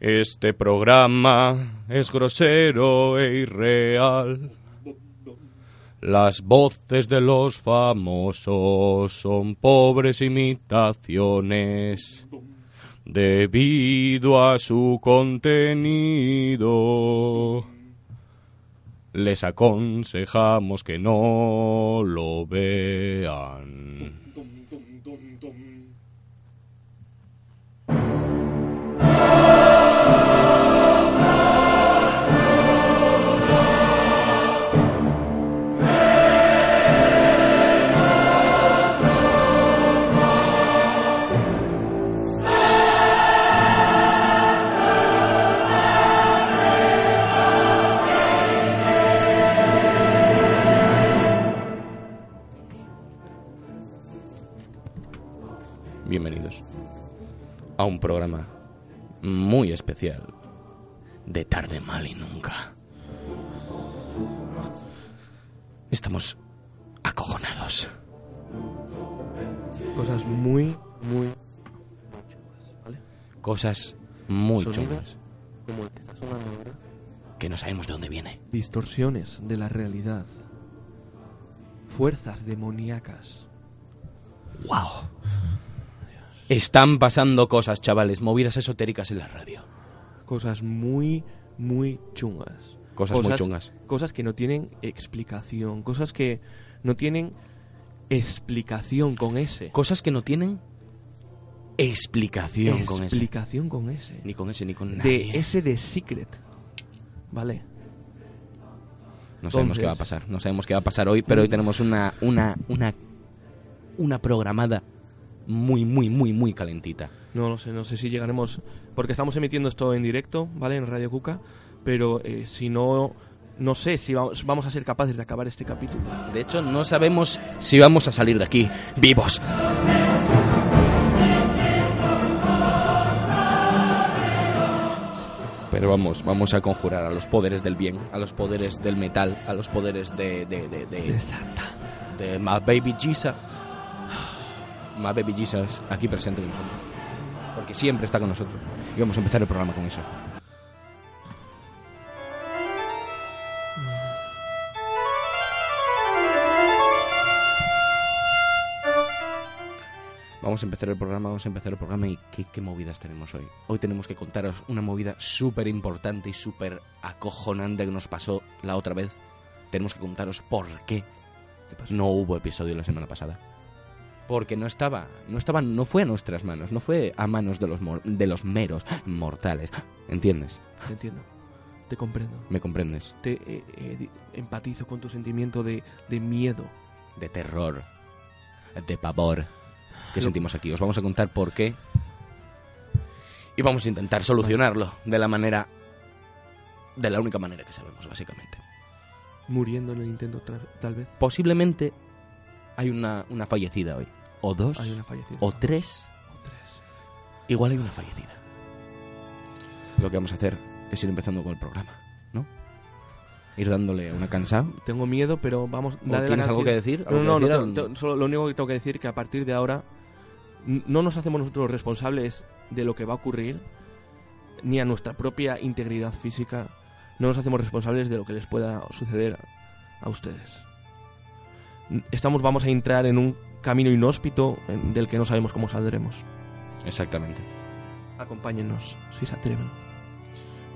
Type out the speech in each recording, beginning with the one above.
Este programa es grosero e irreal. Las voces de los famosos son pobres imitaciones debido a su contenido. Les aconsejamos que no lo vean. A un programa muy especial de tarde mal y nunca. Estamos acojonados. Cosas muy, muy ¿vale? Cosas muy chungas como el que está sonando ahora. que no sabemos de dónde viene. Distorsiones de la realidad. Fuerzas demoníacas. ¡Wow! Están pasando cosas, chavales, movidas esotéricas en la radio. Cosas muy, muy chungas. Cosas muy chungas. Cosas que no tienen explicación. Cosas que no tienen explicación con ese. Cosas que no tienen explicación con ese. Explicación con ese. Ni con ese, ni con nadie. De ese de Secret. ¿Vale? No sabemos qué va a pasar. No sabemos qué va a pasar hoy, pero hoy tenemos una, una, una, una programada muy, muy, muy, muy calentita. No lo sé, no sé si llegaremos. Porque estamos emitiendo esto en directo, ¿vale? En Radio Cuca. Pero eh, si no. No sé si vamos, vamos a ser capaces de acabar este capítulo. De hecho, no sabemos si vamos a salir de aquí vivos. Pero vamos, vamos a conjurar a los poderes del bien, a los poderes del metal, a los poderes de... de, de, de, De Santa. de My Baby Jesus. My Baby Jesus aquí presente con nosotros. Porque siempre está con nosotros. Y vamos a empezar el programa con eso. Vamos a empezar el programa, vamos a empezar el programa y ¿qué, qué movidas tenemos hoy? Hoy tenemos que contaros una movida súper importante y súper acojonante que nos pasó la otra vez. Tenemos que contaros por qué no hubo episodio la semana pasada. Porque no estaba, no estaba, no fue a nuestras manos, no fue a manos de los, mor- de los meros mortales. ¿Entiendes? Te entiendo. Te comprendo. ¿Me comprendes? Te eh, eh, empatizo con tu sentimiento de, de miedo. De terror, de pavor que Lo- sentimos aquí. Os vamos a contar por qué. Y vamos a intentar solucionarlo de la manera, de la única manera que sabemos, básicamente. Muriendo en el intento, tal vez. Posiblemente hay una, una fallecida hoy. O dos. Hay una fallecida. O tres. O tres. Igual hay una fallecida. Lo que vamos a hacer es ir empezando con el programa, ¿no? Ir dándole una cansada. Tengo miedo, pero vamos. ¿O dale la ¿Tienes algo que decir? No, ¿Algo no, que no, decir? solo lo único que tengo que decir es que a partir de ahora no nos hacemos nosotros responsables de lo que va a ocurrir, ni a nuestra propia integridad física, no nos hacemos responsables de lo que les pueda suceder a, ustedes. Estamos, vamos a entrar en un camino inhóspito en- del que no sabemos cómo saldremos. Exactamente. Acompáñennos, si se atreven.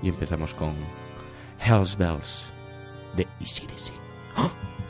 Y empezamos con Hells Bells de ECDC. Thank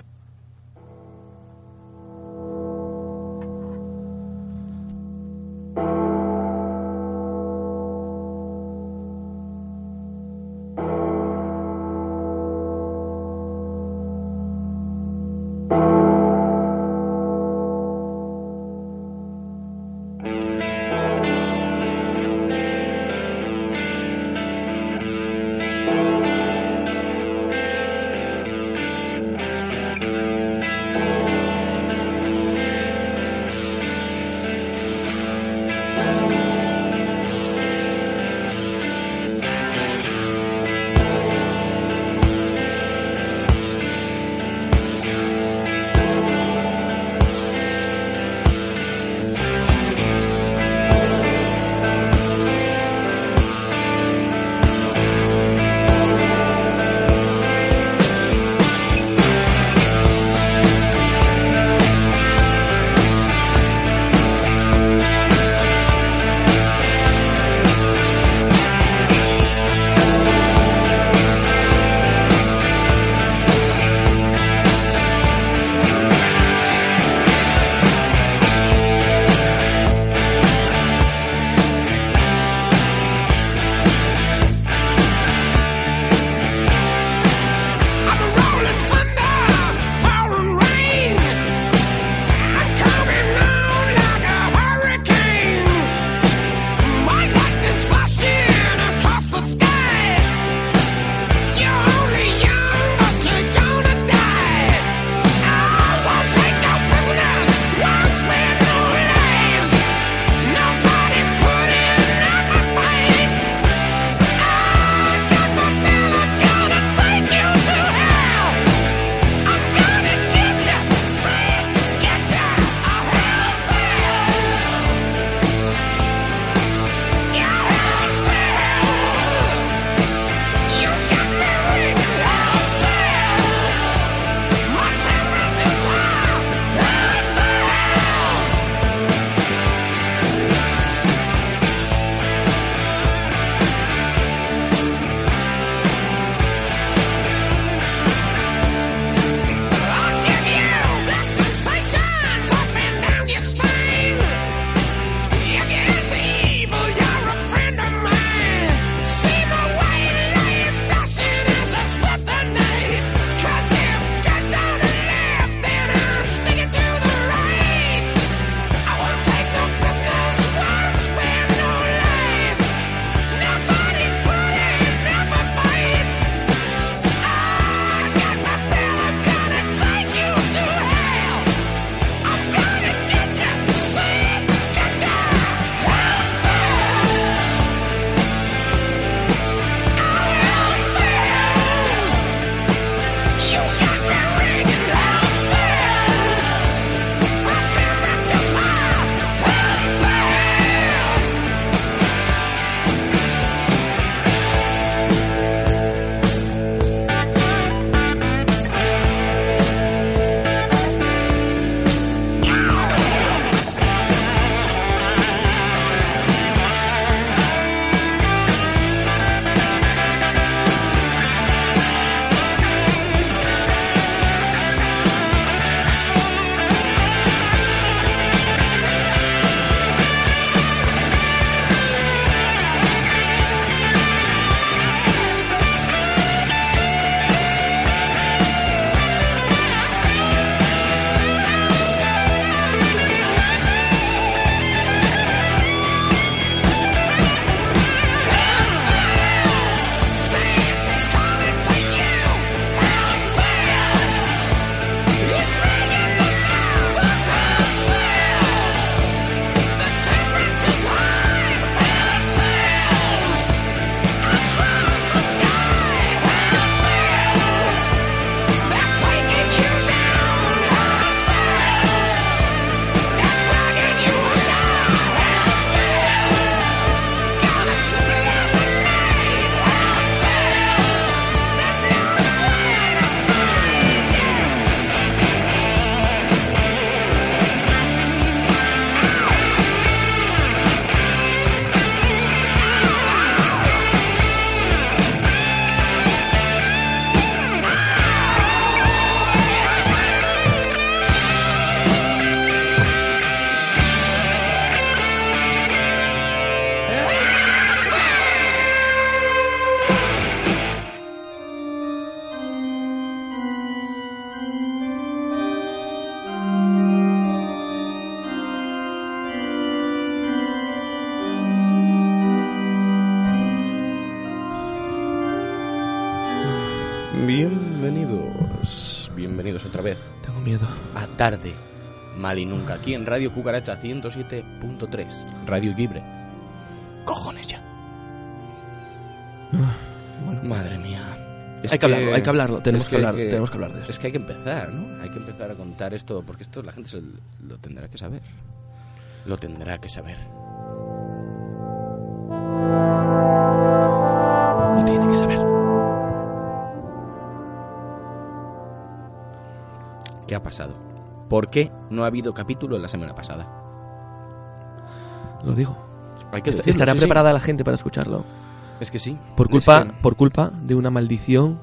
aquí en Radio Cucaracha 107.3, Radio Libre. Cojones ya. Bueno. Madre mía. Es hay que, hablarlo, hay que hablarlo. Tenemos es que, hablar, tenemos que hablar de eso. Es que hay que empezar, ¿no? Hay que empezar a contar esto, porque esto la gente se lo tendrá que saber. Lo tendrá que saber. Lo tiene que saber. ¿Qué ha pasado? ¿Por qué no ha habido capítulo la semana pasada? Lo digo. Hay que decirlo, Estará sí, sí. preparada la gente para escucharlo. Es que sí. Por Es culpa, que- por culpa de una maldición,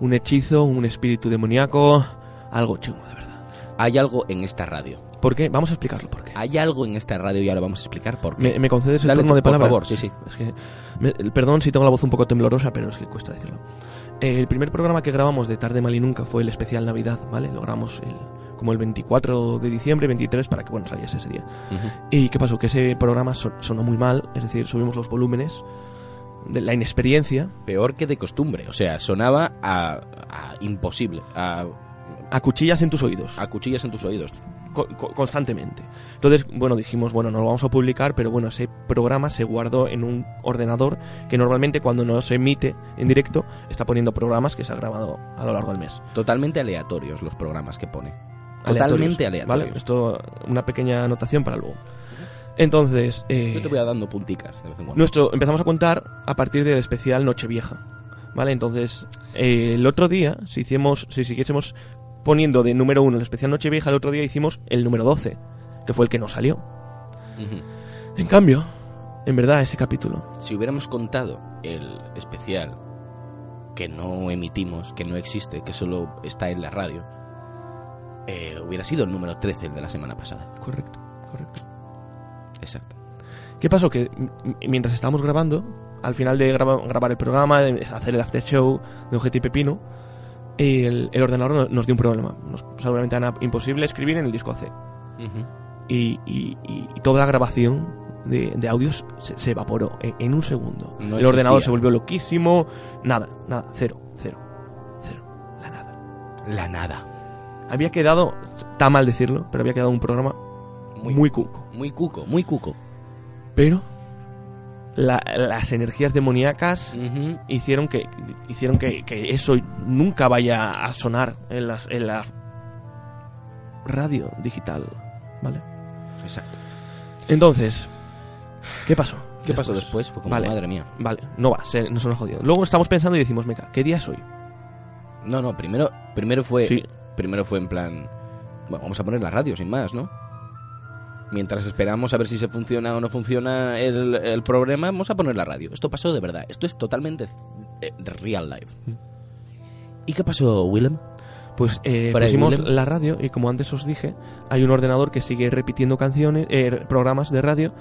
un hechizo, un espíritu demoníaco, algo chungo, de verdad. Hay algo en esta radio. ¿Por qué? Vamos a explicarlo por qué. Hay algo en esta radio y ahora vamos a explicar por qué. ¿Me, me concedes el Dale turno de por palabra? favor, sí, sí. Es que, me- perdón si tengo la voz un poco temblorosa, pero es que cuesta decirlo. Eh, el primer programa que grabamos de Tarde Mal y Nunca fue el especial Navidad, ¿vale? Lo grabamos el, como el 24 de diciembre, 23, para que, bueno, saliese ese día. Ujú. ¿Y qué pasó? Que ese programa son- sonó muy mal, es decir, subimos los volúmenes de la inexperiencia Peor que de costumbre. O sea, sonaba a, a imposible. A, a cuchillas en tus oídos. a cuchillas en tus oídos. co- constantemente. Entonces, bueno, dijimos, bueno, no lo vamos a publicar, pero bueno, ese programa se guardó en un ordenador que normalmente cuando no se emite en directo está poniendo programas que se ha grabado a lo largo del mes. Totalmente aleatorios los programas que pone. Totalmente aleatorios. ¿Vale? Esto, una pequeña anotación para luego. Entonces, eh, Yo te voy a dando punticas de vez en cuando. nuestro, empezamos a contar a partir del especial Nochevieja. ¿Vale? Entonces, eh, el otro día, si hiciéramos, si siguiésemos poniendo de número uno el especial Nochevieja, el otro día hicimos el número 12, que fue el que nos salió. Ujú. En cambio, en verdad, ese capítulo Si hubiéramos contado el especial que no emitimos, que no existe, que solo está en la radio, eh, hubiera sido el número 13 el de la semana pasada. Correcto, correcto. Exacto. ¿Qué pasó? Que mientras estábamos grabando, al final de graba- grabar el programa, de hacer el after show de Ojete Pepino, el, el ordenador no- nos dio un problema. Nos una ventana imposible escribir en el disco C. Y, y- y- y toda la grabación de, de audios se, se evaporó en, en un segundo. No el ordenador se volvió loquísimo. Nada, nada, cero, cero, cero, la nada. La nada. Había quedado, está mal decirlo, pero había quedado un programa Muy, muy cuco. muy cuco, muy cuco. Pero la- las energías demoníacas hicieron que hicieron que, que eso nunca vaya a sonar en las en la radio digital, ¿vale? Exacto. Entonces, ¿qué pasó? ¿Qué pasó después? Fue como, Vale. madre mía. Vale, no va, se, nos hemos jodido. Luego estamos pensando y decimos, meca, ¿qué día es hoy? No, no, primero, primero fue Sí, primero fue en plan, bueno, vamos a poner la radio sin más, ¿no? Mientras esperamos a ver si se funciona o no funciona el, el programa, vamos a poner la radio. Esto pasó de verdad. Esto es totalmente eh, real life. Mm. ¿Y qué pasó, Willem? pues eh, pusimos Willem. la radio y como antes os dije, hay un ordenador que sigue repitiendo canciones, eh, programas de radio.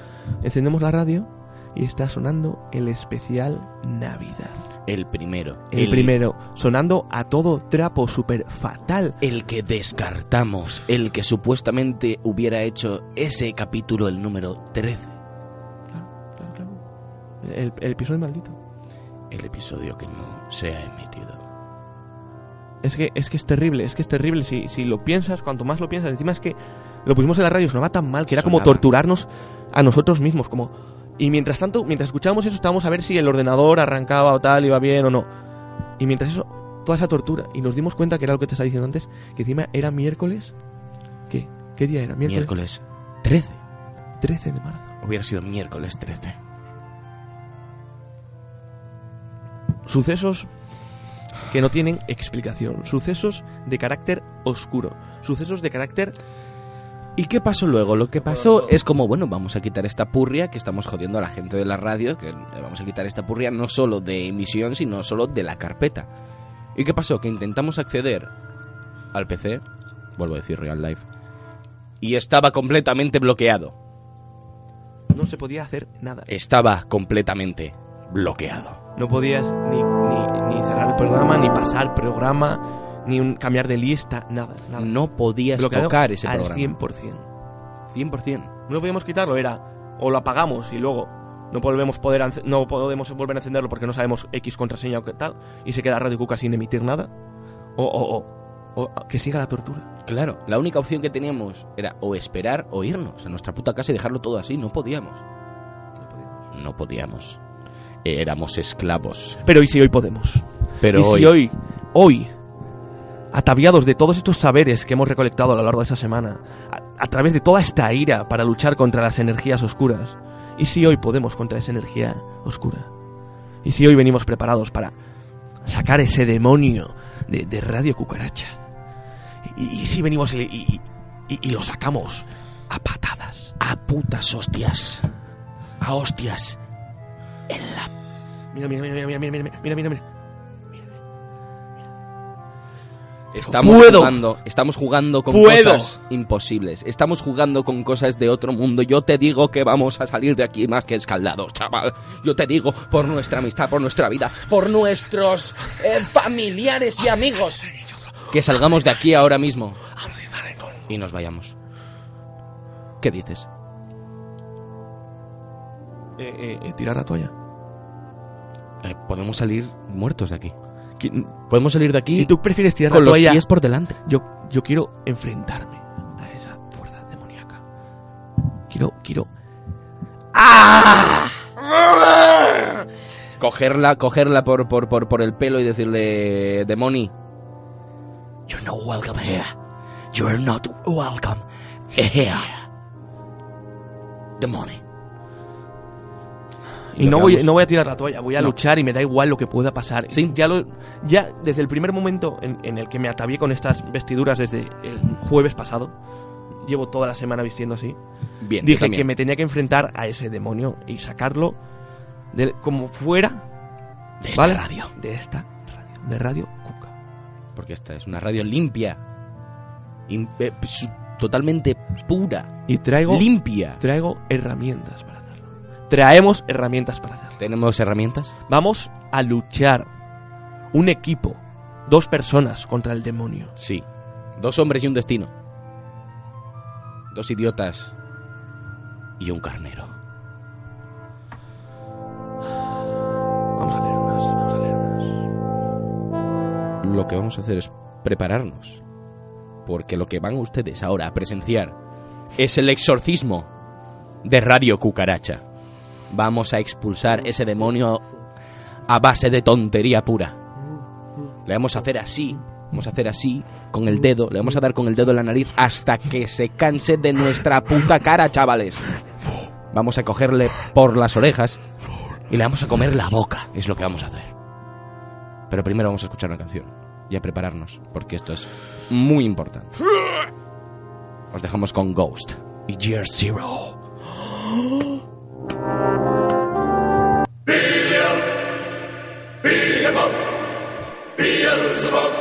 Encendemos la radio y está sonando el especial Navidad. El primero. El, primero, sonando a todo trapo, súper fatal. El que descartamos. El que supuestamente hubiera hecho ese capítulo, el número 13. Claro, claro, claro. El, el episodio maldito. El episodio que no se ha emitido. Es que, es que es terrible, es que es terrible. Si, si lo piensas, cuanto más lo piensas, encima es que lo pusimos en la radio, sonaba tan mal que era como torturarnos a nosotros mismos. como Y mientras tanto, mientras escuchábamos eso, estábamos a ver si el ordenador arrancaba o tal, iba bien o no. Y mientras eso, toda esa tortura. Y nos dimos cuenta que era lo que te estaba diciendo antes, que encima era miércoles. ¿Qué? ¿Qué día era? Miércoles, Miércoles 13. 13 de marzo. Hubiera sido miércoles 13. Sucesos que no tienen explicación. Sucesos de carácter oscuro. Sucesos de carácter ¿Y qué pasó luego? Lo que pasó es como, bueno, vamos a quitar esta purria que estamos jodiendo a la gente de la radio, que vamos a quitar esta purria no solo de emisión, sino solo de la carpeta. ¿Y qué pasó? Que intentamos acceder al PC, vuelvo a decir Real Life, y estaba completamente bloqueado. no se podía hacer nada. Estaba completamente bloqueado. No podías ni, ni, ni cerrar el programa, ni pasar programa, ni un, cambiar de lista, nada, nada. No podías Bloqueado tocar ese al programa. 100%. 100%. No podíamos quitarlo, era o lo apagamos y luego no volvemos, poder, no podemos volver a encenderlo porque no sabemos X contraseña o qué tal, y se queda Radio Cuca sin emitir nada, o, o, o, o que siga la tortura. Claro, la única opción que teníamos era o esperar o irnos a nuestra puta casa y dejarlo todo así. No podíamos. No podíamos. Éramos esclavos. Pero ¿y si hoy podemos? Pero y hoy, si hoy, hoy, ataviados de todos estos saberes que hemos recolectado a lo largo de esa semana, a, través de toda esta ira para luchar contra las energías oscuras. ¿Y si hoy podemos contra esa energía oscura? ¿Y si hoy venimos preparados para sacar ese demonio de, Radio Cucaracha? ¿Y, si venimos y, lo sacamos a patadas? A putas hostias. A hostias. En la... Mira, mira, mira, mira, mira, mira, mira, mira. mira. Estamos Puedo. jugando, estamos jugando con Puedo. cosas imposibles. Estamos jugando con cosas de otro mundo. Yo te digo que vamos a salir de aquí más que escaldados, chaval. Yo te digo por nuestra amistad, por nuestra vida, por nuestros eh, familiares y amigos. Que salgamos de aquí ahora mismo y nos vayamos. ¿Qué dices? Eh, eh, eh, tirar la toalla. Eh, podemos salir muertos de aquí. ¿Qui- Podemos salir de aquí ¿Y tú prefieres tirar con la los toalla? pies por delante. Yo, yo quiero enfrentarme a esa fuerza demoníaca. Quiero, quiero. Cogerla, cogerla por, por, por, por el pelo y decirle, Demoni, You're not welcome here. You're not welcome here. The money. Y no voy, no voy a tirar la toalla, voy a No. luchar y me da igual lo que pueda pasar. Sí. Ya, lo, ya desde el primer momento en, en el que me atavié con estas vestiduras desde el jueves pasado, llevo toda la semana vistiendo así, bien, dije que me tenía que enfrentar a ese demonio y sacarlo de, como fuera De esta ¿vale? radio. de esta radio, de Radio Cuca. Porque esta es una radio limpia. Im- eh, totalmente pura. Y traigo, Limpia. traigo herramientas para. Traemos herramientas para hacerlo. ¿Tenemos herramientas? Vamos a luchar un equipo, dos personas contra el demonio. Sí. Dos hombres y un destino. Dos idiotas y un carnero. Vamos a leer unas, vamos a leer unas. Lo que vamos a hacer es prepararnos. Porque lo que van ustedes ahora a presenciar es el exorcismo de Radio Cucaracha. Vamos a expulsar ese demonio a base de tontería pura. Le vamos a hacer así, vamos a hacer así con el dedo, le vamos a dar con el dedo en la nariz hasta que se canse de nuestra puta cara, chavales. Vamos a cogerle por las orejas y le vamos a comer la boca, es lo que vamos a hacer. Pero primero vamos a escuchar una canción y a prepararnos, porque esto es muy importante. Os dejamos con Ghost y Year Zero. Beelzebub.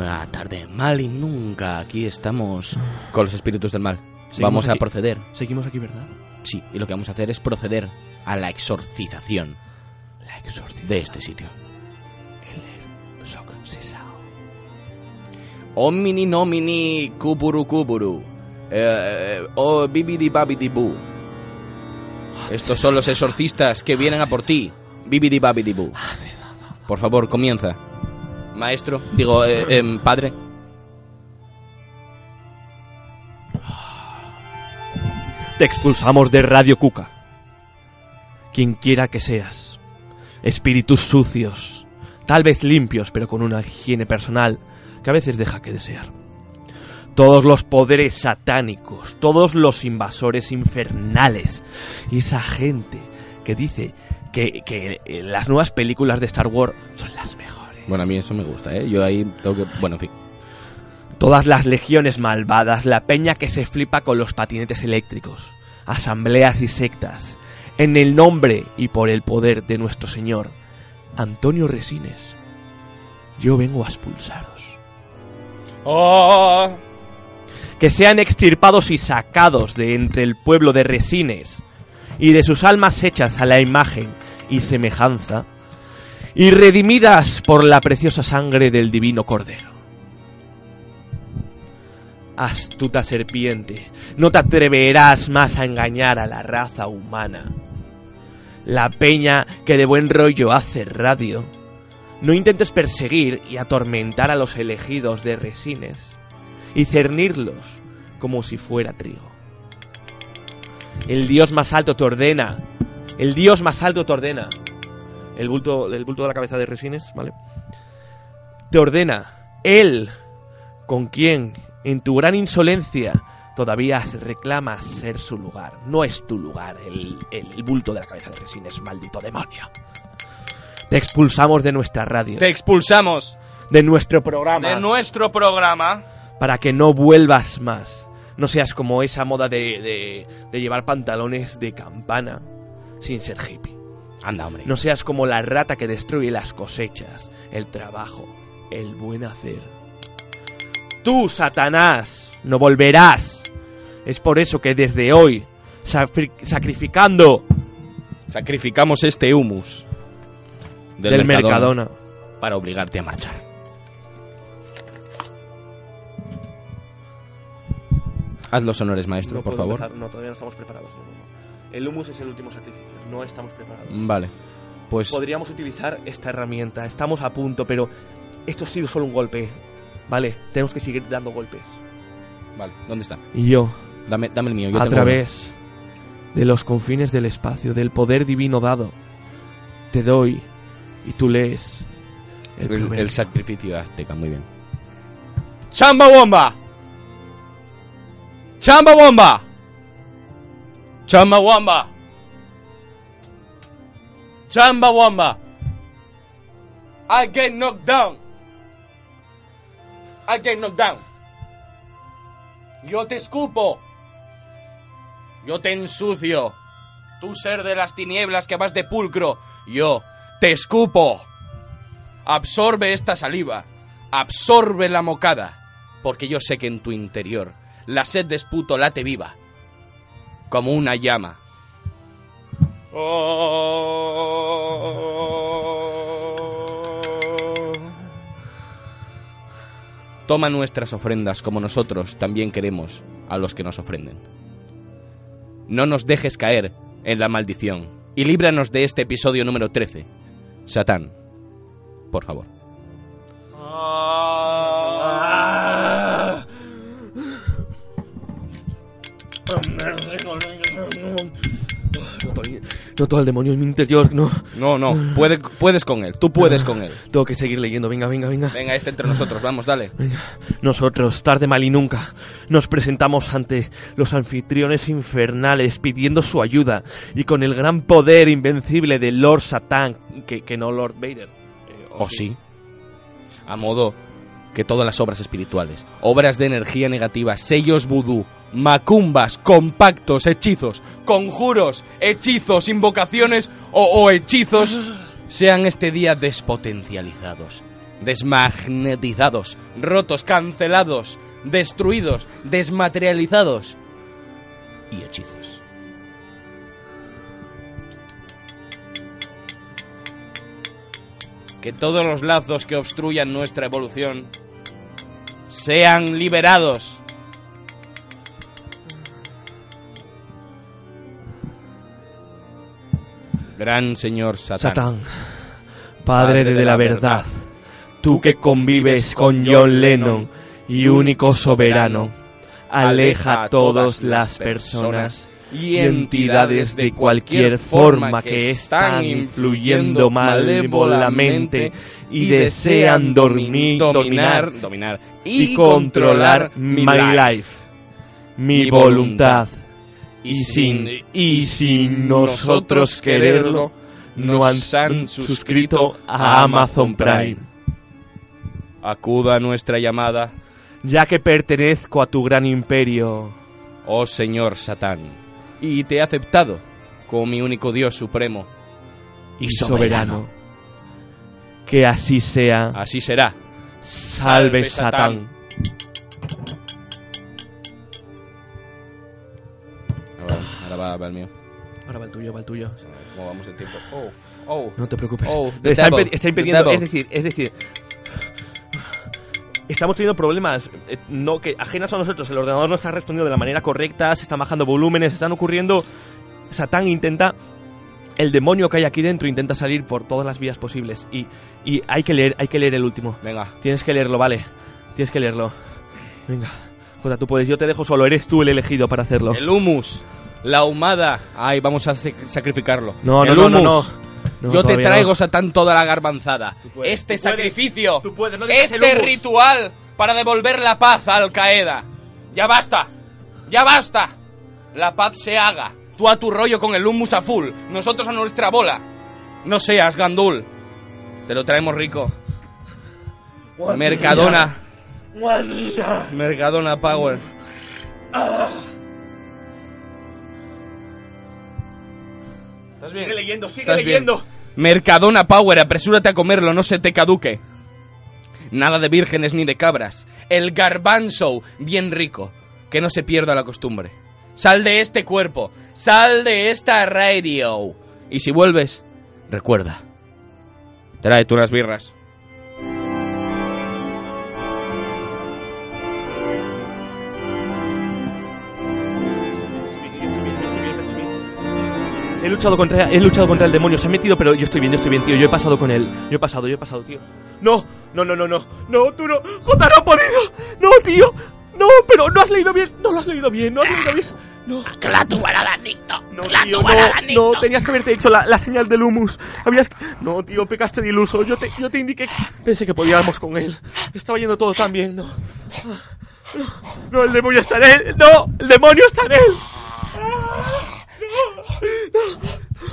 A Tarde Mal y Nunca. Aquí estamos con los espíritus del mal. Vamos a proceder. Seguimos aquí, ¿verdad? Sí, y lo que vamos a hacer es proceder a la exorcización La exorcización. de este sitio. El exorcizado. Omini nomini kuburu kuburu. Eh, eh, oh, bibidi babidi bu. Estos son los exorcistas que vienen a por ti. Bibidi babidi bu. Por favor, comienza. Maestro, digo, eh, em, padre. Te expulsamos de Radio Cuca. Quien quiera que seas. Espíritus sucios. Tal vez limpios, pero con una higiene personal que a veces deja que desear. Todos los poderes satánicos, todos los invasores infernales y esa gente que dice que, que las nuevas películas de Star Wars son las mejores. Bueno, a mí eso me gusta, ¿eh? Yo ahí tengo que... Bueno, en fin. Todas las legiones malvadas, la peña que se flipa con los patinetes eléctricos, asambleas y sectas, en el nombre y por el poder de nuestro Señor, Antonio Resines, yo vengo a expulsaros. Que sean extirpados y sacados de entre el pueblo de Resines y de sus almas hechas a la imagen y semejanza, y redimidas por la preciosa sangre del divino Cordero. Astuta serpiente, no te atreverás más a engañar a la raza humana. La peña que de buen rollo hace radio. No intentes perseguir y atormentar a los elegidos de Resines y cernirlos como si fuera trigo. El dios más alto te ordena. El dios más alto te ordena. El bulto, el bulto de la cabeza de Resines, ¿vale? Te ordena. Él, con quien, en tu gran insolencia, todavía reclamas ser su lugar. No es tu lugar el, el bulto de la cabeza de Resines, maldito demonio. Te expulsamos de nuestra radio, Te expulsamos de nuestro programa, de nuestro programa. para que no vuelvas más. No seas como esa moda de, de, de llevar pantalones de campana sin ser hippie. Anda, hombre. No seas como la rata que destruye las cosechas, el trabajo, el buen hacer. Tú, Satanás, no volverás. Es por eso que desde hoy, sacrificando Sacrificamos este humus del, Mercadona, para obligarte a marchar. Haz los honores, maestro, No por favor. empezar, no, todavía no estamos preparados. no. El humus es el último sacrificio. No estamos preparados. Vale. Pues Podríamos utilizar esta herramienta. Estamos a punto, pero esto ha sido solo un golpe. Vale, tenemos que seguir dando golpes. vale, ¿dónde está? Y yo, Dame, dame el mío. Yo a tengo través de los confines del espacio, del poder divino dado, te doy y tú lees el, el, el sacrificio azteca, muy bien. ¡Chamba bomba! ¡Chamba bomba! ¡Chamba bomba! ¡Chamba bomba! I get knocked down. I get knocked down. Yo te escupo. Yo te ensucio. Tú ser de las tinieblas que vas de pulcro. Yo te escupo. Absorbe esta saliva. Absorbe la mocada. Porque yo sé que en tu interior la sed de esputo late viva. Como una llama. Toma nuestras ofrendas como nosotros también queremos a los que nos ofrenden. No nos dejes caer en la maldición y líbranos de este episodio número 13. Satán, por favor. Noto al demonio en mi interior, no. No, no, puede- puedes con él, tú puedes con él. Tengo que seguir leyendo, venga, venga, venga. Venga, este entre nosotros, vamos, dale. Nosotros, tarde mal y nunca, nos presentamos ante los anfitriones infernales pidiendo su ayuda y con el gran poder invencible de Lord Satan, que, que no Lord Vader. Eh, ¿O sí? A modo que todas las obras espirituales, obras de energía negativa, sellos vudú, macumbas, compactos, hechizos, conjuros, hechizos, invocaciones o, o hechizos sean este día despotencializados desmagnetizados, rotos, cancelados, destruidos, desmaterializados y hechizos. Que todos los lazos que obstruyan nuestra evolución sean liberados. Gran señor Satán. Satán, padre de la verdad, tú que convives con John Lennon y único soberano, aleja a todas las personas y entidades de cualquier forma que están influyendo malévolamente y desean dormir, dominar dominar y controlar mi life, mi voluntad. Y sin, y sin nosotros quererlo, no han suscrito a Amazon Prime. Acuda a nuestra llamada, Ya que pertenezco a tu gran imperio, oh señor Satán, y te he aceptado como mi único Dios supremo. y soberano. Que así sea. Así será. Salve Satán. Ahora, ahora va, va el mío. Ahora va el tuyo, va el tuyo. ¿Cómo vamos el tiempo? Oh, oh. No te preocupes. Oh, the está, impidiendo, devil. es decir, es decir, estamos teniendo problemas, eh, no que ajenas a nosotros, el ordenador no está respondiendo de la manera correcta, se están bajando volúmenes, están ocurriendo. Satán intenta, el demonio que hay aquí dentro intenta salir por todas las vías posibles y, y hay que leer, hay que leer el último. Venga, Tienes que leerlo, vale. Tienes que leerlo. Venga. Jota, tú puedes, yo te dejo solo, eres tú el elegido para hacerlo. el humus, la humada. Ay, vamos a sac- sacrificarlo. No, no, El no, no, no. humus. No, Yo te traigo, no. Satán, toda la garbanzada. puedes, este tú puedes, sacrificio, tú puedes, no digas el este humus. ritual para devolver la paz a Al Qaeda. Ya basta, ya basta. La paz se haga. Tú a tu rollo con el humus a full, nosotros a nuestra bola. No seas gandul. Te lo traemos rico. Mercadona. Mercadona Power. ¿Estás bien? Sigue leyendo, sigue ¿Estás bien? leyendo. Mercadona Power, apresúrate a comerlo, no se te caduque. Nada de vírgenes ni de cabras. El garbanzo, bien rico. Que no se pierda la costumbre. Sal de este cuerpo. Sal de esta radio. Y si vuelves, recuerda. Tráete unas birras. He luchado contra he luchado contra el demonio, se ha metido, pero yo estoy bien, yo estoy bien, tío. Yo he pasado con él. Yo he pasado, yo he pasado, tío. No, no, no, no, no. No, tú no. Jota, no ha podido. No, tío. No, pero no has leído bien. No lo has leído bien, no has leído bien. No. No, tío, no, no, tenías que haberte hecho la, la señal del humus. Habías... No, tío, pecaste de iluso. Yo te, yo te indiqué... Pensé que podíamos con él. Estaba yendo todo tan bien, no. No, no, el demonio está en él. No, el demonio está en él.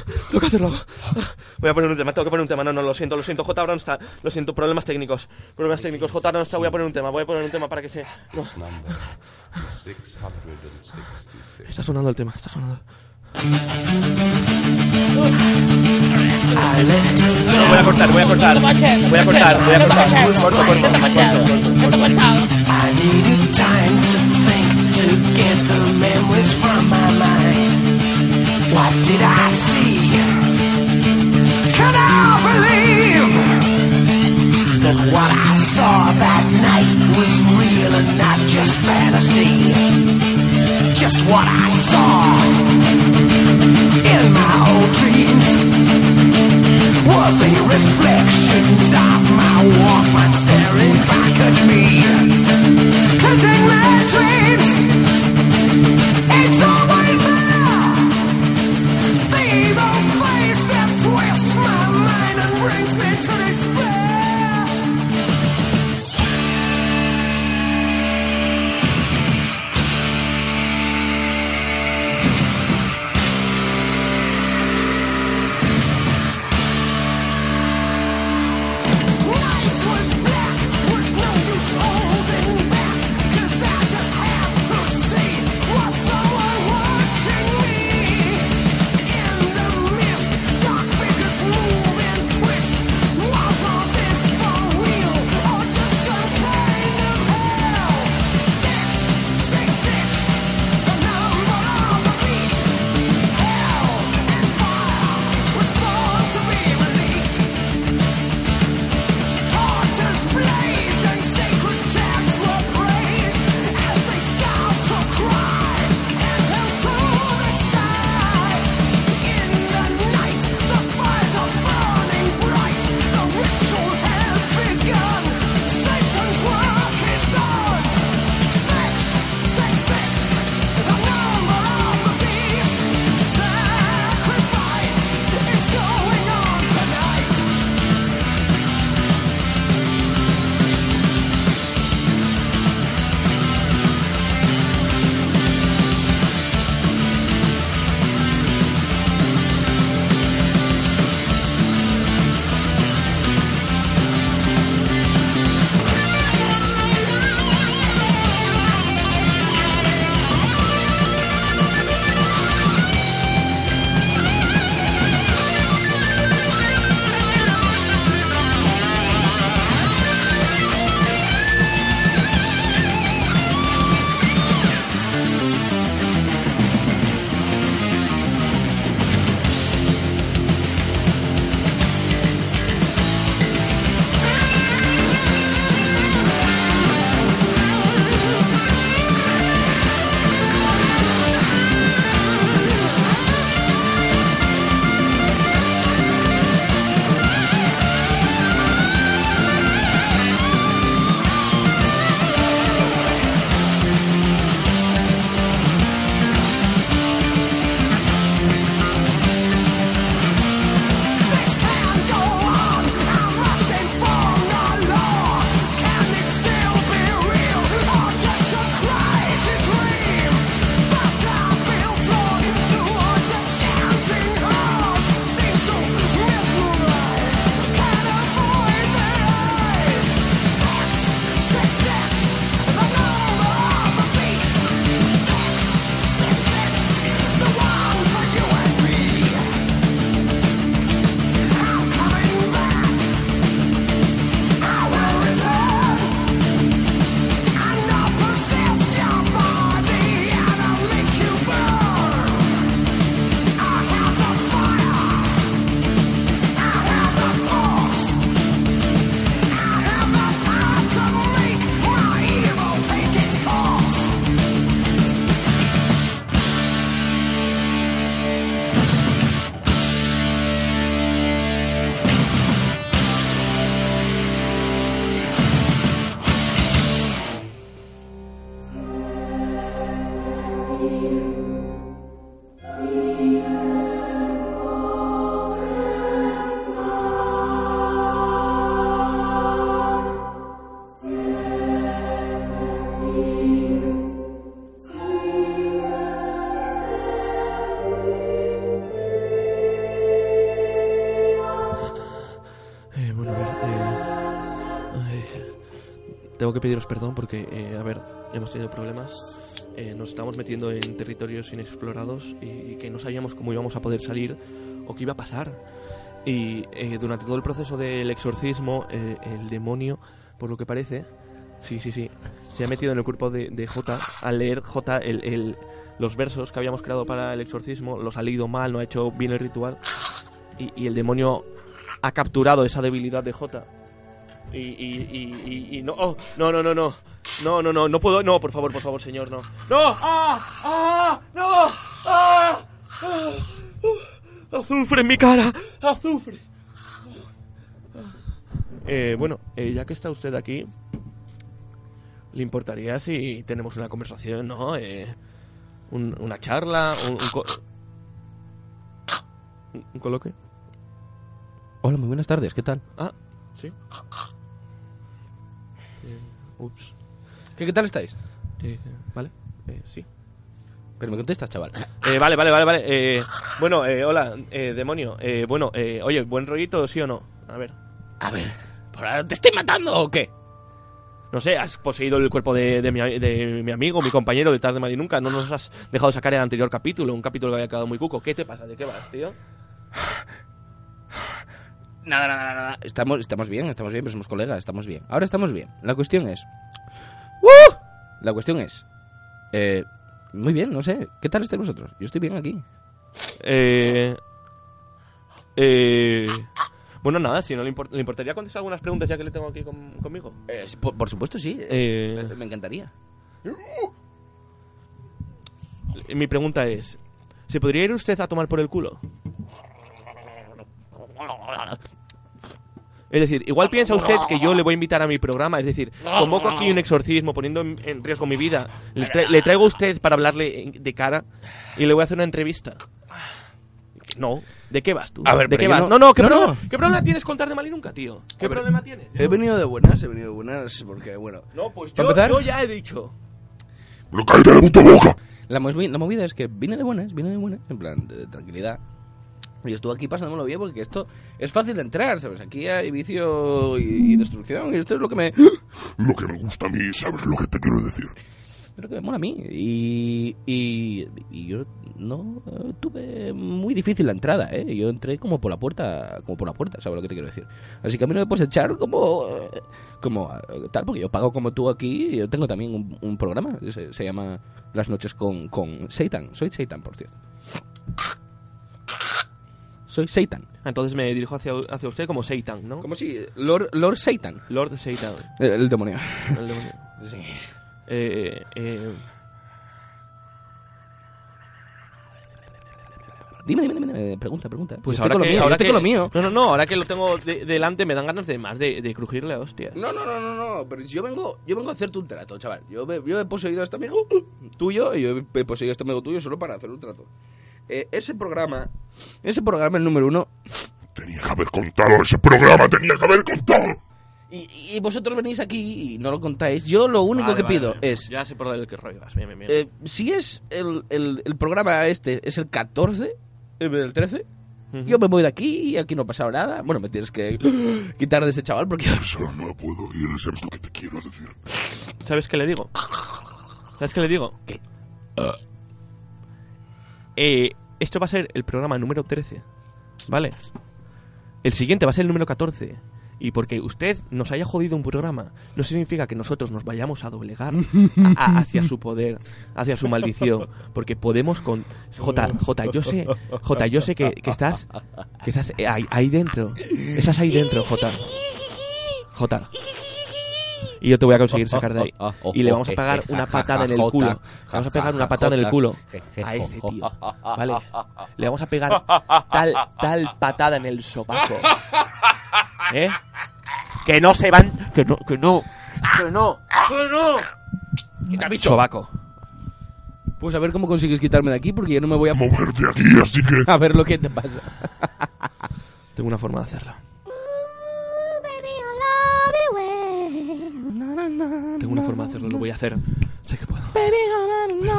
Tengo que hacerlo. Voy a poner un tema, tengo que poner un tema. No, no, lo siento, lo siento. J ahora no está. Lo siento, problemas técnicos. Problemas técnicos. J ahora no está. Voy a poner un tema. Voy a poner un tema para que se. No. Está sonando el tema, está sonando. No, voy a cortar, voy a cortar. Voy a cortar, voy a cortar. Corto, corto, corto, corto. I needed time to think to get the memories from my mind. What did I see? Can I believe that what I saw that night was real and not just fantasy? Just what I saw in my old dreams were the reflections of my Walkman staring back at me. Cause in my dreams, pediros perdón porque, eh, a ver, hemos tenido problemas. eh, nos estamos metiendo en territorios inexplorados y, y que no sabíamos cómo íbamos a poder salir o qué iba a pasar. Y eh, durante todo el proceso del exorcismo, eh, el demonio, por lo que parece, sí, sí, sí, se ha metido en el cuerpo de, de J leer J el, el- los versos que habíamos creado para el exorcismo, los ha leído mal, no ha hecho bien el ritual. Y, y el demonio ha capturado esa debilidad de J. Y, y, y, y- y no, oh, no, no, no, no, no, no, no, no puedo, no, por favor, por favor, señor, no. ¡No! ¡Ah! ¡Ah! ¡No! ¡Ah! ¡Ah! ¡Azufre en mi cara! ¡Azufre! Eh, bueno, eh, ya que está usted aquí, ¿le importaría si tenemos una conversación, no? Eh, un- una charla, un, un, co- un- un coloquio. Hola, muy buenas tardes, ¿qué tal? Ah, sí. Ups. ¿Qué, qué tal estáis? Eh, vale, eh, sí. Pero me contestas, chaval. Eh, vale, vale, vale, vale. Eh, bueno, eh, hola, eh, demonio. Eh, bueno, eh, oye, ¿buen rollito sí o no? A ver. A ver, ¿por ahora te estoy matando o qué? No sé, has poseído el cuerpo de, de mi, de mi amigo, mi compañero de tarde mal y nunca. No nos has dejado sacar el anterior capítulo, un capítulo que había quedado muy cuco. ¿Qué te pasa? ¿De qué vas, tío? Nada, nada, nada, nada. Estamos, estamos bien, estamos bien, pero somos colegas, estamos bien. Ahora estamos bien. La cuestión es... ¡Uh! La cuestión es... Eh, muy bien, no sé. ¿Qué tal estáis vosotros? Yo estoy bien aquí. Eh. Eh. Bueno, nada, si no le, import- le importaría contestar algunas preguntas ya que le tengo aquí con- conmigo. Eh, por, por supuesto, sí. Eh, Me encantaría. mi pregunta es: ¿se podría ir usted a tomar por el culo? Es decir, igual piensa usted que yo le voy a invitar a mi programa, es decir, convoco aquí un exorcismo poniendo en, riesgo mi vida, le, tra- le traigo a usted para hablarle de cara y le voy a hacer una entrevista. No, ¿de qué vas tú? A ver, ¿de qué vas? no- No, no, ¿qué, no, problema, no. ¿qué problema tienes con Tarde Mal y Nunca, tío? ¿Qué ver, problema tienes? He venido de buenas, he venido de buenas, porque, bueno... No, pues ¿Para yo, yo ya he dicho. ¡Pero cállate la puta boca! La movida es que vine de buenas, vine de buenas, en plan, de tranquilidad. Y estuve aquí pasándomelo bien porque esto es fácil de entrar, ¿sabes? Aquí hay vicio y, y destrucción y esto es lo que me... Lo que me gusta a mí, ¿sabes lo que te quiero decir? lo que me mola a mí. Y, y, y yo no tuve muy difícil la entrada, ¿eh? Yo entré como por la puerta, como por la puerta, ¿sabes lo que te quiero decir? Así que a mí no me puedes echar como, eh, como eh, tal, porque yo pago como tú aquí y yo tengo también un, un programa, se, se llama Las noches con, con Satan. Soy Satan, por cierto. Soy Satan. Entonces me dirijo hacia, hacia usted como Satan, ¿no? Como si Lord, Lord Satan. Lord Satan. El, el demonio. el demonio. Sí. Eh, eh, Dime, dime, dime, dime, pregunta, pregunta. pues ahora que, lo mío, yo ahora que- lo mío. No, no, no, ahora que lo tengo de- delante me dan ganas de más de, de crujirle a hostias. No, no, no, no, no, pero yo vengo, yo vengo a hacerte un trato, chaval. Yo, me- yo he poseído a este amigo tuyo y yo he poseído a este amigo tuyo solo para hacer un trato. Eh, ese programa, ese programa, el número uno, Tenía que haber contado ese programa, tenía que haber contado. y, y vosotros venís aquí y no lo contáis. Yo lo único Vale, que vale, pido vale. es, Ya sé por el que rollo vas, bien, bien, bien. eh, si es el, el, el programa este, es el 14, en vez del 13, Ujú. yo me voy de aquí y aquí no ha pasado nada. Bueno, me tienes que quitar de ese chaval porque... Eso no puedo ir, ¿sabes lo que te quiero decir? ¿Sabes qué le digo? ¿Sabes qué le digo? ¿Qué? Eh, esto va a ser el programa número 13, ¿vale? El siguiente va a ser el número 14. Y porque usted nos haya jodido un programa, no significa que nosotros nos vayamos a doblegar a- a- hacia su poder, hacia su maldición. Porque podemos con... J, J, yo sé, J, yo sé que, que estás, que estás ahí, ahí dentro. Estás ahí dentro, J. J. Y yo te voy a conseguir sacar de ahí. Y le vamos a pegar una patada en el culo. Le vamos a pegar una patada en el culo a ese tío. ¿Vale? Le vamos a pegar tal, tal patada en el sopaco. ¿Eh? Que no se van. Que no, que no. Que no. Que no. Quita, bicho. Sobaco. Pues a ver cómo consigues quitarme de aquí porque yo no me voy a... Mover de aquí, así que... A ver lo que te pasa. Tengo una forma de hacerlo. Tengo una forma de hacerlo, lo voy a hacer Sé que puedo. Pero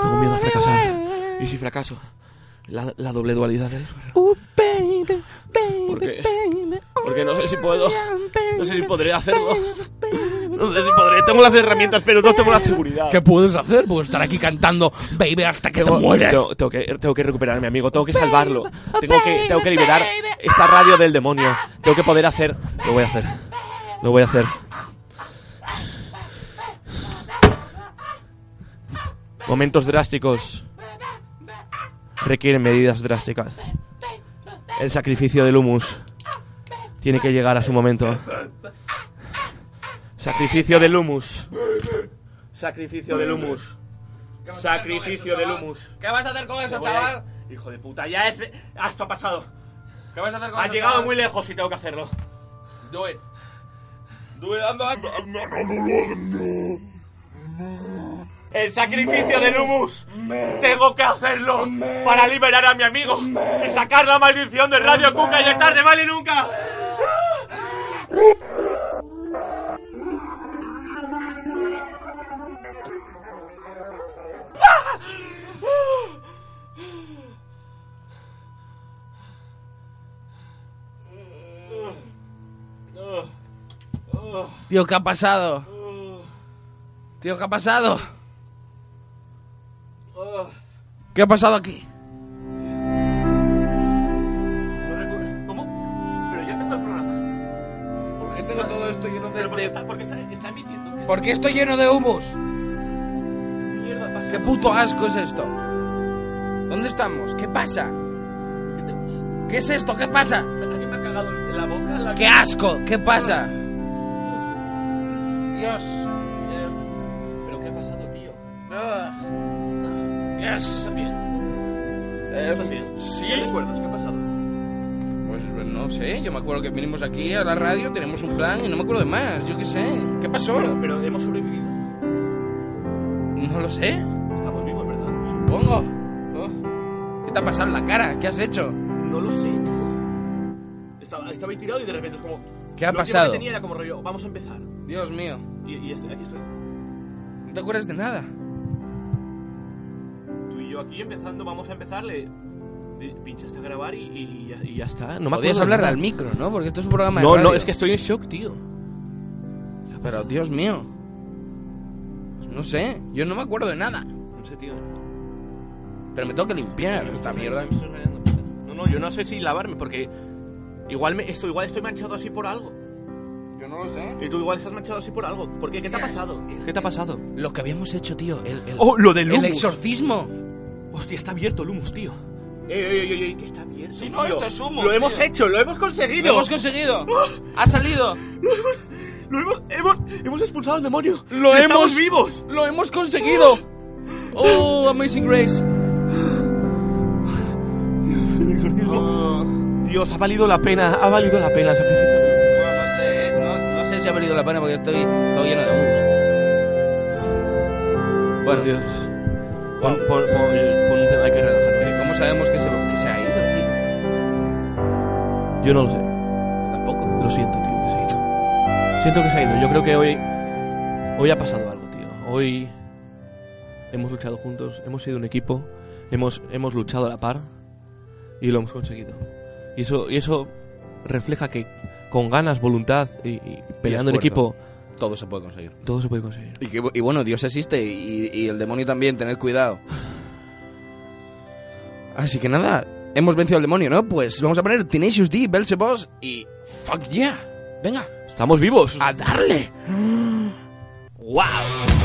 tengo miedo a fracasar. ¿Y si fracaso? La, la doble dualidad del suelo. Porque, porque no sé si puedo. No sé si podré hacerlo. No sé si podré. Tengo las herramientas, pero no tengo la seguridad. ¿Qué puedes hacer? Puedo estar aquí cantando Baby hasta que te Tengo, mueras. tengo- tengo que, tengo que recuperar a mi amigo, tengo que salvarlo. Tengo que, tengo que liberar esta radio del demonio. Tengo que poder hacer. Lo voy a hacer. Lo voy a hacer. Momentos drásticos requieren medidas drásticas. El sacrificio del humus tiene que llegar a su momento. Sacrificio del humus. Sacrificio del humus. Sacrificio del humus. ¿Qué vas a hacer con eso, a- Hijo de puta, ya es. Esto ha pasado. ¿Qué vas a hacer con Has llegado muy lejos y tengo que hacerlo. Do it. Do it, anda, anda. El sacrificio del humus. Tengo que hacerlo para liberar a mi amigo y sacar la maldición de Radio Cuca y es tarde, vale nunca. Tío, ¿qué ha pasado? Tío, ¿qué ha pasado? ¿Qué ha pasado aquí? ¿Cómo? Pero ya empezó el programa. ¿Por qué tengo todo esto lleno Pero porque está, porque está, está emitiendo. ¿Qué ¿Por qué estoy lleno de humus? mierda pasa? ¿Qué puto asco es esto? ¿Dónde estamos? ¿Qué pasa? ¿Qué es esto? ¿Qué pasa? ¿Alguien me ha cagado en la boca? en la- ¡Qué asco! ¿Qué pasa? Dios. ¿Estás bien? Eh, ¿Estás bien? sí. ¿Qué recuerdas? ¿Qué ha pasado? Pues no sé, yo me acuerdo que vinimos aquí a la radio, tenemos un plan y no me acuerdo de más, yo qué sé. ¿Qué pasó? Pero, pero hemos sobrevivido. No lo sé, Estamos vivos, ¿verdad? supongo. Oh. ¿Qué te ha pasado en la cara? ¿Qué has hecho? No lo sé, tío. Estaba, estaba ahí tirado y de repente es como... ¿Qué ha lo pasado? que tenía era como rollo, vamos a empezar. Dios mío, Y, y estoy- aquí estoy. no te acuerdas de nada. Yo aquí empezando, vamos a empezarle. Di- Pinchaste a grabar y, y- ya, y ya está. No me Podías nada. al micro, ¿no? Porque esto es un programa de No, no, es que estoy en shock, tío. Pero Dios mío. Pues no sé, yo no me acuerdo de nada. No sé, tío. Pero me tengo que limpiar esta mierda. Rayando. No, no, yo no sé si lavarme porque igual me, esto, igual estoy manchado así por algo. Yo no lo sé. Y tú igual estás manchado así por algo. ¿Por qué? ¿Qué te ha pasado? ¿Qué te ha pasado? Lo que habíamos hecho, tío. El, el- Oh, lo del el exorcismo. Hostia, está abierto el humus, tío. Ey, ey, ey, ey, que está abierto. Si no, tío. esto es humo, Lo hemos hecho, lo hemos conseguido. ¡Lo hemos conseguido! ¡Ha salido! Lo hemos, hemos, hemos expulsado al demonio. ¡Lo Estamos hemos vivos. ¡Lo hemos conseguido! ¡Oh, Amazing Grace! El exorcismo. Dios, ha valido la pena, ha valido la pena el sacrificio. No sé, no, no sé si ha valido la pena porque estoy todo lleno de humus. Bueno, Dios. Pon, pon, pon, hay que relajarme. ¿Cómo sabemos que se, que se ha ido, Yo no lo sé. tío? Tampoco. Lo siento, tío, que se ha ido. Siento que se ha ido. Yo creo que hoy. Hoy ha pasado algo, tío. Hoy. Hemos luchado juntos, hemos sido un equipo, hemos, hemos luchado a la par y lo hemos conseguido. Y eso, y eso refleja que con ganas, voluntad y, y peleando en equipo, Todo se puede conseguir. todo se puede conseguir. Y, que- y bueno, Dios existe y, y el demonio también, tened cuidado. Así que nada, hemos vencido al demonio, ¿no? Pues vamos a poner Tenacious D, Belzebos y... ¡Fuck yeah! Venga, ¡Estamos vivos! a darle. ¡Wow!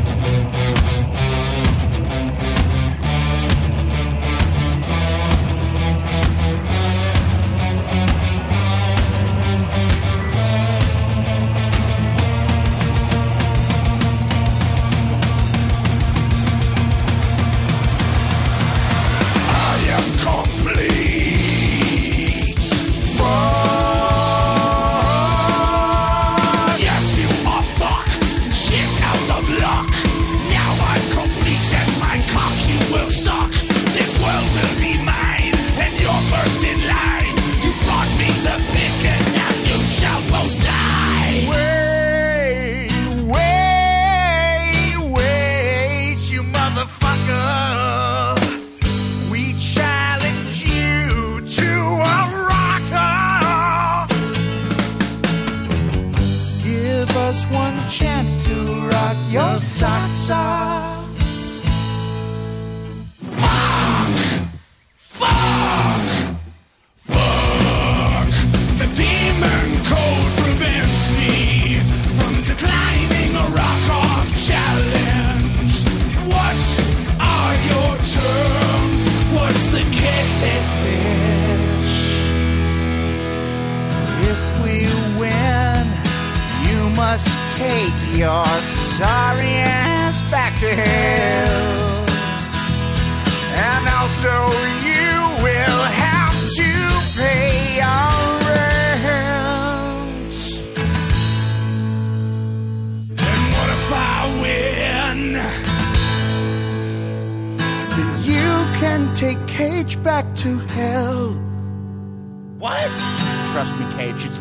socks are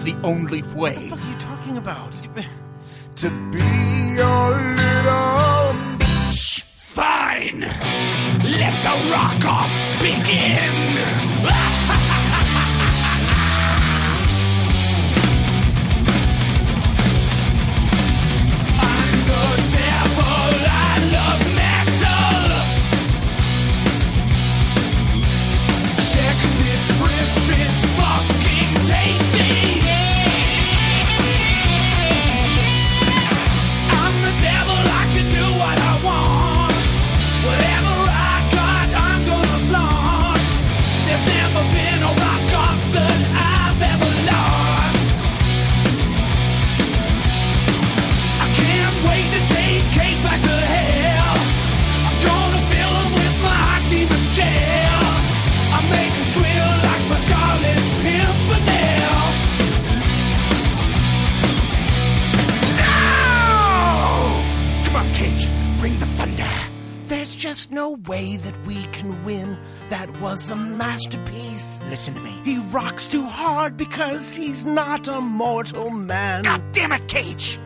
the only way. What the fuck are you talking about? To be your little bitch. Fine. Let the rock off begin. There's just no way that we can win. That was a masterpiece. Listen to me. He rocks too hard because he's not a mortal man. God damn it, Cage!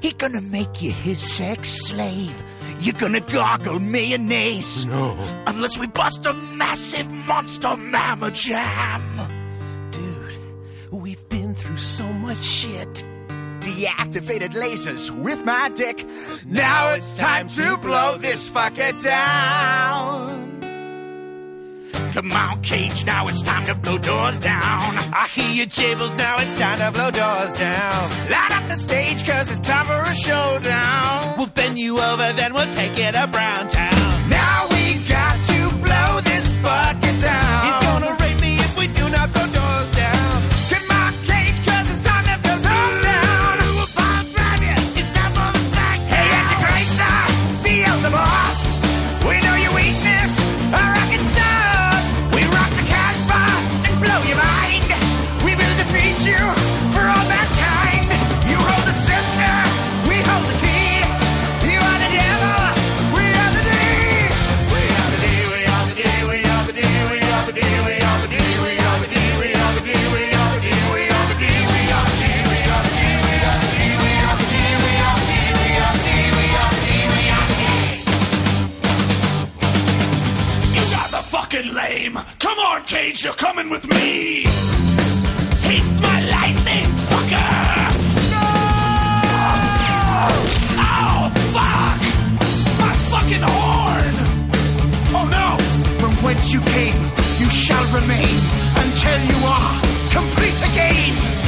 He gonna make you his sex slave. You're gonna gargle mayonnaise. No. Unless we bust a massive monster mamma jam. Dude, we've been through so much shit. Deactivated lasers with my dick. Now it's time to blow this fucker down. Come on, Cage, now it's time to blow doors down. I hear your jibbles, now it's time to blow doors down. Light up the stage, cause it's time for a showdown. We'll bend you over, then we'll take it Brown Town. Lame. Come on, Cage, you're coming with me. Taste my lightning, fucker. No! Oh, fuck! My fucking horn! Oh no! From whence you came, you shall remain until you are complete again.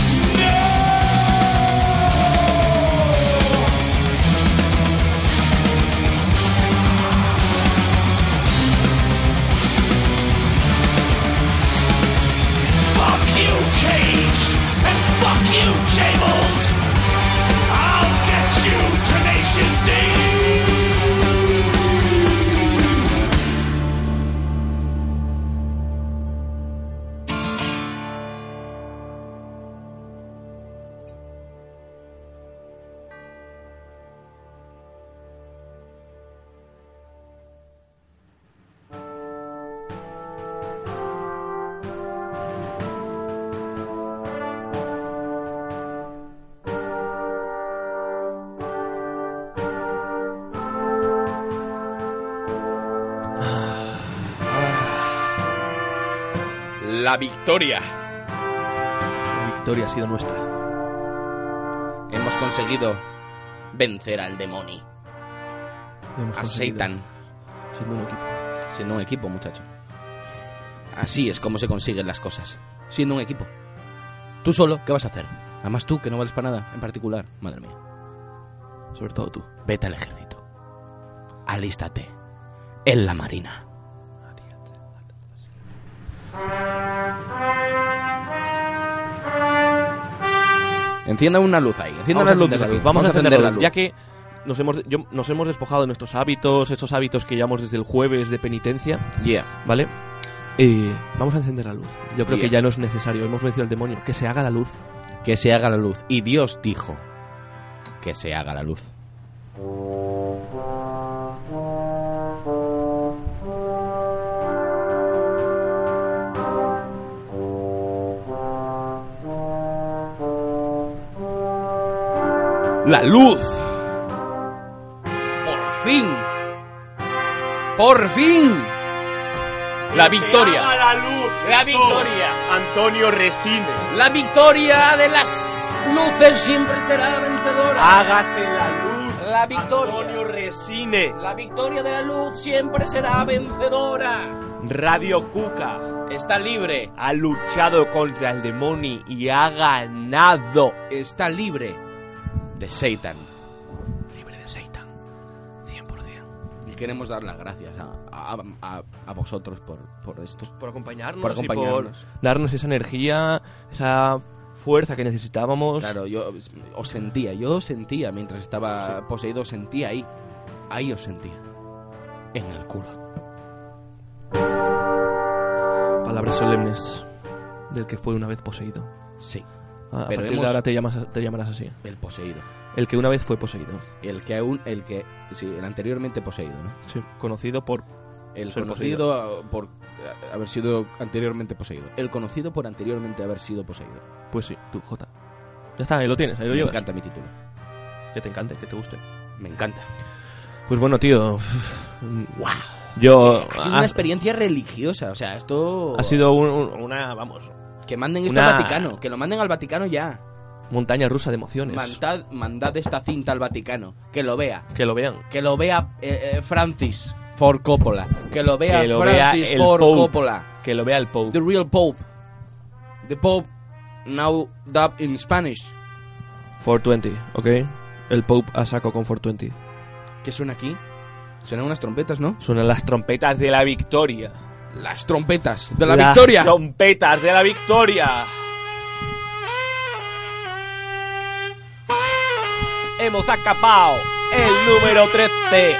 La victoria. La victoria ha sido nuestra. Hemos conseguido vencer al demonio. A. Satan, Siendo un equipo. siendo un equipo, muchacho. Así es como se consiguen las cosas, siendo un equipo. Tú solo, ¿qué vas a hacer? Además tú, que no vales para nada, en particular, madre mía. Sobre todo tú. Vete al ejército. Alístate. En la marina. Encienda una luz ahí. Encienda las luces aquí. luz. Vamos a encender la luz. Ya que nos hemos, yo- nos hemos despojado de nuestros hábitos, esos hábitos que llevamos desde el jueves de penitencia, Yeah. ¿vale? Eh, vamos a encender la luz. Yo creo que ya no es necesario. Hemos vencido al demonio. Que se haga la luz. Que se haga la luz. Y Dios dijo que se haga la luz. La luz. Por fin. Por fin. La victoria. la luz! La victoria. Antonio Resine. La victoria de las luces siempre será vencedora. Hágase la luz. La victoria. Antonio Resine. La victoria de la luz siempre será vencedora. Radio Cuca Está libre. ha luchado contra el demonio y ha ganado. Está libre de Satan. Libre de Satan. 100%. Y queremos dar las gracias a, a- a- a vosotros por, por esto. Por acompañarnos, Por y acompañarnos. por darnos esa energía, esa fuerza que necesitábamos. Claro, yo os sentía, yo os sentía mientras estaba poseído, os sentía ahí. Ahí os sentía. En el culo. Palabras solemnes del que fue una vez poseído. Sí, A, a Pero partir hemos- de ahora te, llamas, te llamarás así. el poseído. El que una vez fue poseído. El que aún, el que, sí, el anteriormente poseído, ¿no? Sí, conocido por... El conocido uh, por haber sido anteriormente poseído. El conocido por anteriormente haber sido poseído. Pues sí, tú, J. Ya está, ahí lo tienes, ahí lo Me llevas. encanta mi título. Que te encante, que te guste. Me encanta. Pues bueno, tío. Yo... ha sido una experiencia religiosa. O sea, esto. Ha sido un- un- una, vamos, Que manden esto una- al Vaticano. Que lo manden al Vaticano ya. montaña rusa de emociones. Mandad, mandad esta cinta al Vaticano. Que lo vea. Que lo vean. Que lo vea eh, eh, Francis Ford Coppola. Que lo vea Que lo vea Francis Ford Pope. Coppola. Que lo vea el Pope. The real Pope. The Pope now dubbed in Spanish. 420, ¿ok? El Pope a saco con 420. ¿Qué suena aquí? Suenan unas trompetas, ¿no? Suenan las trompetas de la victoria. Las trompetas de la Las victoria. trompetas de la victoria. Hemos acabado el número 13.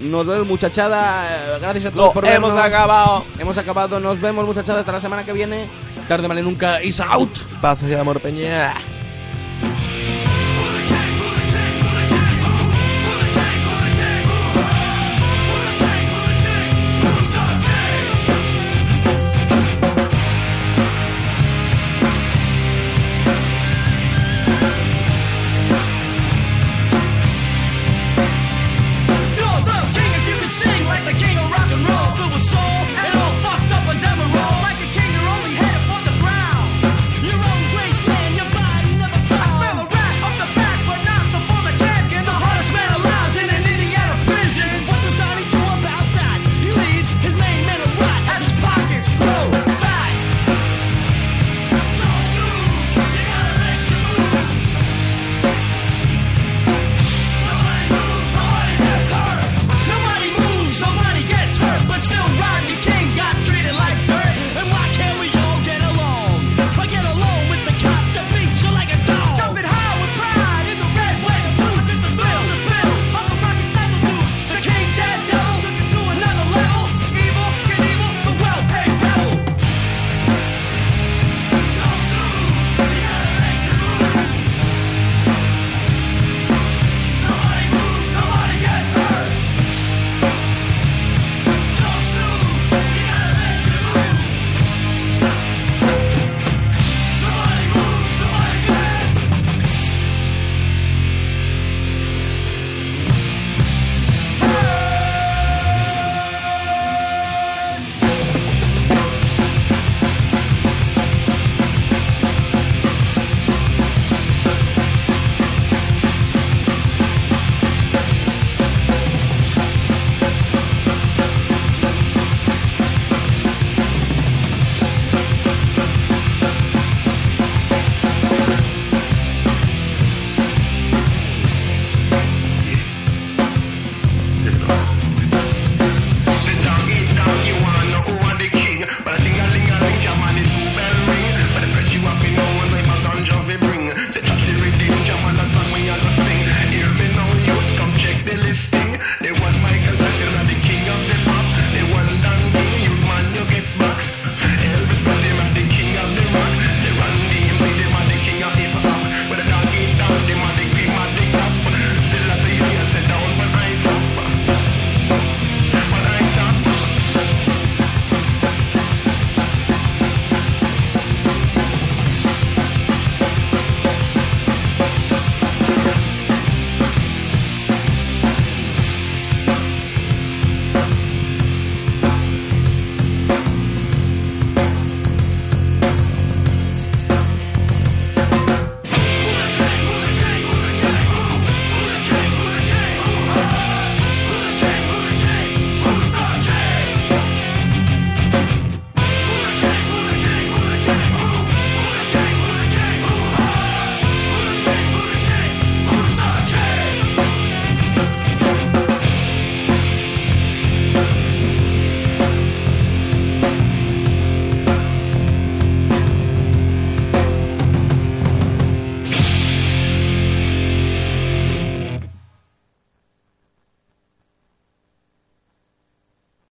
Nos vemos, muchachada. Gracias a todos Lo por hemos vernos. acabado. Hemos acabado. Nos vemos, muchachada, hasta la semana que viene. Tarde, vale, nunca. Is out. Paz y amor, Peña.